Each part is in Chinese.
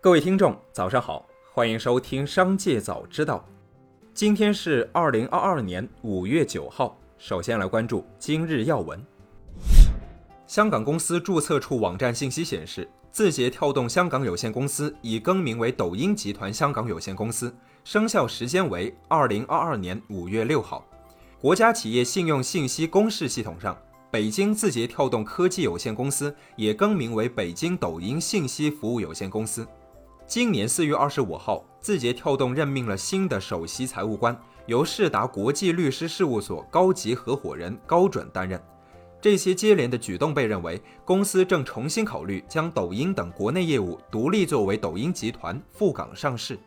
各位听众，早上好，欢迎收听《商界早知道》。今天是二零二二年五月九号。首先来关注今日要闻。香港公司注册处网站信息显示，字节跳动香港有限公司已更名为抖音集团香港有限公司，生效时间为二零二二年五月六号。国家企业信用信息公示系统上，北京字节跳动科技有限公司也更名为北京抖音信息服务有限公司。今年四月二十五号，字节跳动任命了新的首席财务官，由世达国际律师事务所高级合伙人高准担任。这些接连的举动被认为，公司正重新考虑将抖音等国内业务独立作为抖音集团赴港上市。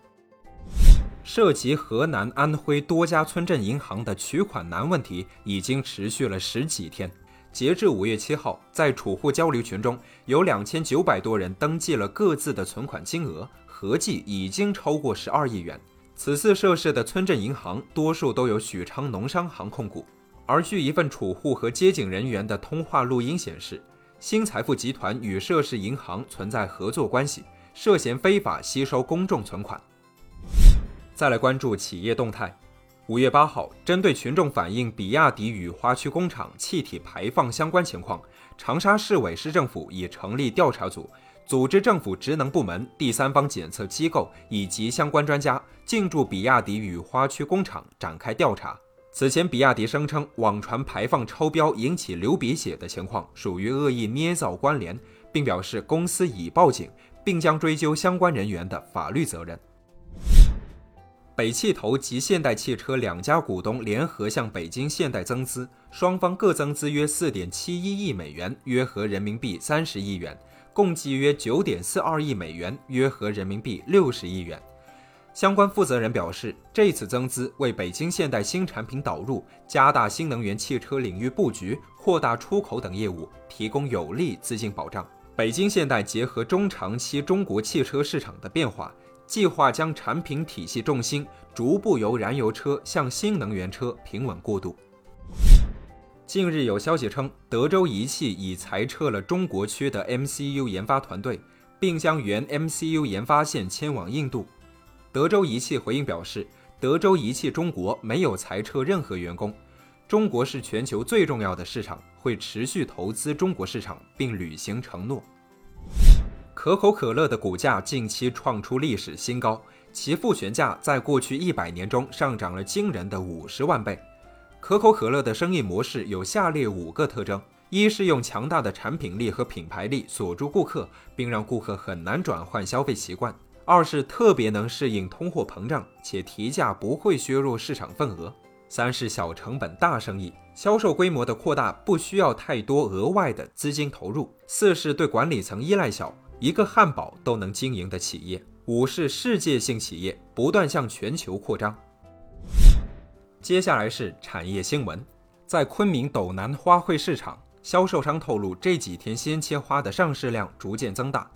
涉及河南、安徽多家村镇银行的取款难问题已经持续了十几天。截至五月七号，在储户交流群中有两千九百多人登记了各自的存款金额，合计已经超过十二亿元。此次涉事的村镇银行多数都有许昌农商行控股。而据一份储户和接警人员的通话录音显示，新财富集团与涉事银行存在合作关系，涉嫌非法吸收公众存款。再来关注企业动态。五月八号，针对群众反映比亚迪雨花区工厂气体排放相关情况，长沙市委市政府已成立调查组，组织政府职能部门、第三方检测机构以及相关专家进驻比亚迪雨花区工厂展开调查。此前，比亚迪声称网传排放超标引起流鼻血的情况属于恶意捏造关联，并表示公司已报警，并将追究相关人员的法律责任。北汽投及现代汽车两家股东联合向北京现代增资，双方各增资约四点七一亿美元，约合人民币三十亿元，共计约九点四二亿美元，约合人民币六十亿元。相关负责人表示，这次增资为北京现代新产品导入、加大新能源汽车领域布局、扩大出口等业务提供有力资金保障。北京现代结合中长期中国汽车市场的变化，计划将产品体系重心逐步由燃油车向新能源车平稳过渡。近日有消息称，德州仪器已裁撤了中国区的 MCU 研发团队，并将原 MCU 研发线迁往印度。德州仪器回应表示，德州仪器中国没有裁撤任何员工。中国是全球最重要的市场，会持续投资中国市场，并履行承诺。可口可乐的股价近期创出历史新高，其复权价在过去一百年中上涨了惊人的五十万倍。可口可乐的生意模式有下列五个特征：一是用强大的产品力和品牌力锁住顾客，并让顾客很难转换消费习惯。二是特别能适应通货膨胀，且提价不会削弱市场份额；三是小成本大生意，销售规模的扩大不需要太多额外的资金投入；四是对管理层依赖小，一个汉堡都能经营的企业；五是世界性企业，不断向全球扩张。接下来是产业新闻，在昆明斗南花卉市场，销售商透露，这几天鲜切花的上市量逐渐增大。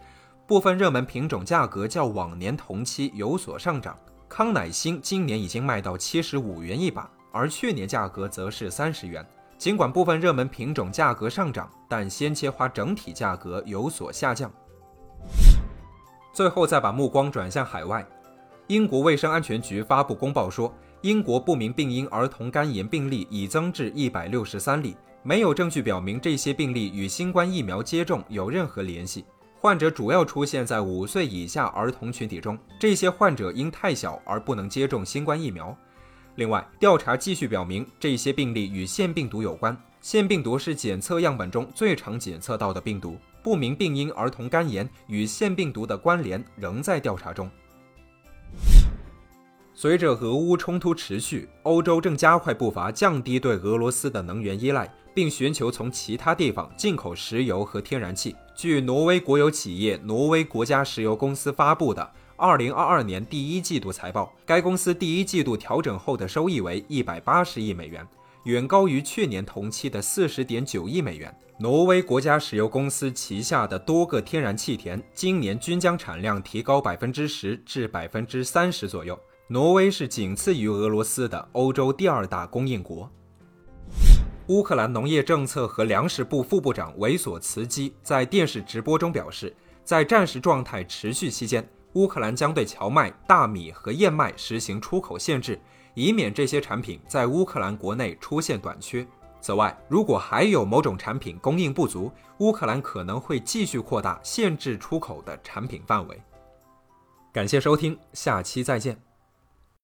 部分热门品种价格较往年同期有所上涨，康乃馨今年已经卖到七十五元一把，而去年价格则是三十元。尽管部分热门品种价格上涨，但鲜切花整体价格有所下降。最后再把目光转向海外，英国卫生安全局发布公报说，英国不明病因儿童肝炎病例已增至一百六十三例，没有证据表明这些病例与新冠疫苗接种有任何联系。患者主要出现在五岁以下儿童群体中，这些患者因太小而不能接种新冠疫苗。另外，调查继续表明，这些病例与腺病毒有关。腺病毒是检测样本中最常检测到的病毒。不明病因儿童肝炎与腺病毒的关联仍在调查中。随着俄乌冲突持续，欧洲正加快步伐降低对俄罗斯的能源依赖，并寻求从其他地方进口石油和天然气。据挪威国有企业挪威国家石油公司发布的2022年第一季度财报，该公司第一季度调整后的收益为180亿美元，远高于去年同期的40.9亿美元。挪威国家石油公司旗下的多个天然气田今年均将产量提高10%至30%左右。挪威是仅次于俄罗斯的欧洲第二大供应国。乌克兰农业政策和粮食部副部长维索茨基在电视直播中表示，在战时状态持续期间，乌克兰将对荞麦、大米和燕麦实行出口限制，以免这些产品在乌克兰国内出现短缺。此外，如果还有某种产品供应不足，乌克兰可能会继续扩大限制出口的产品范围。感谢收听，下期再见。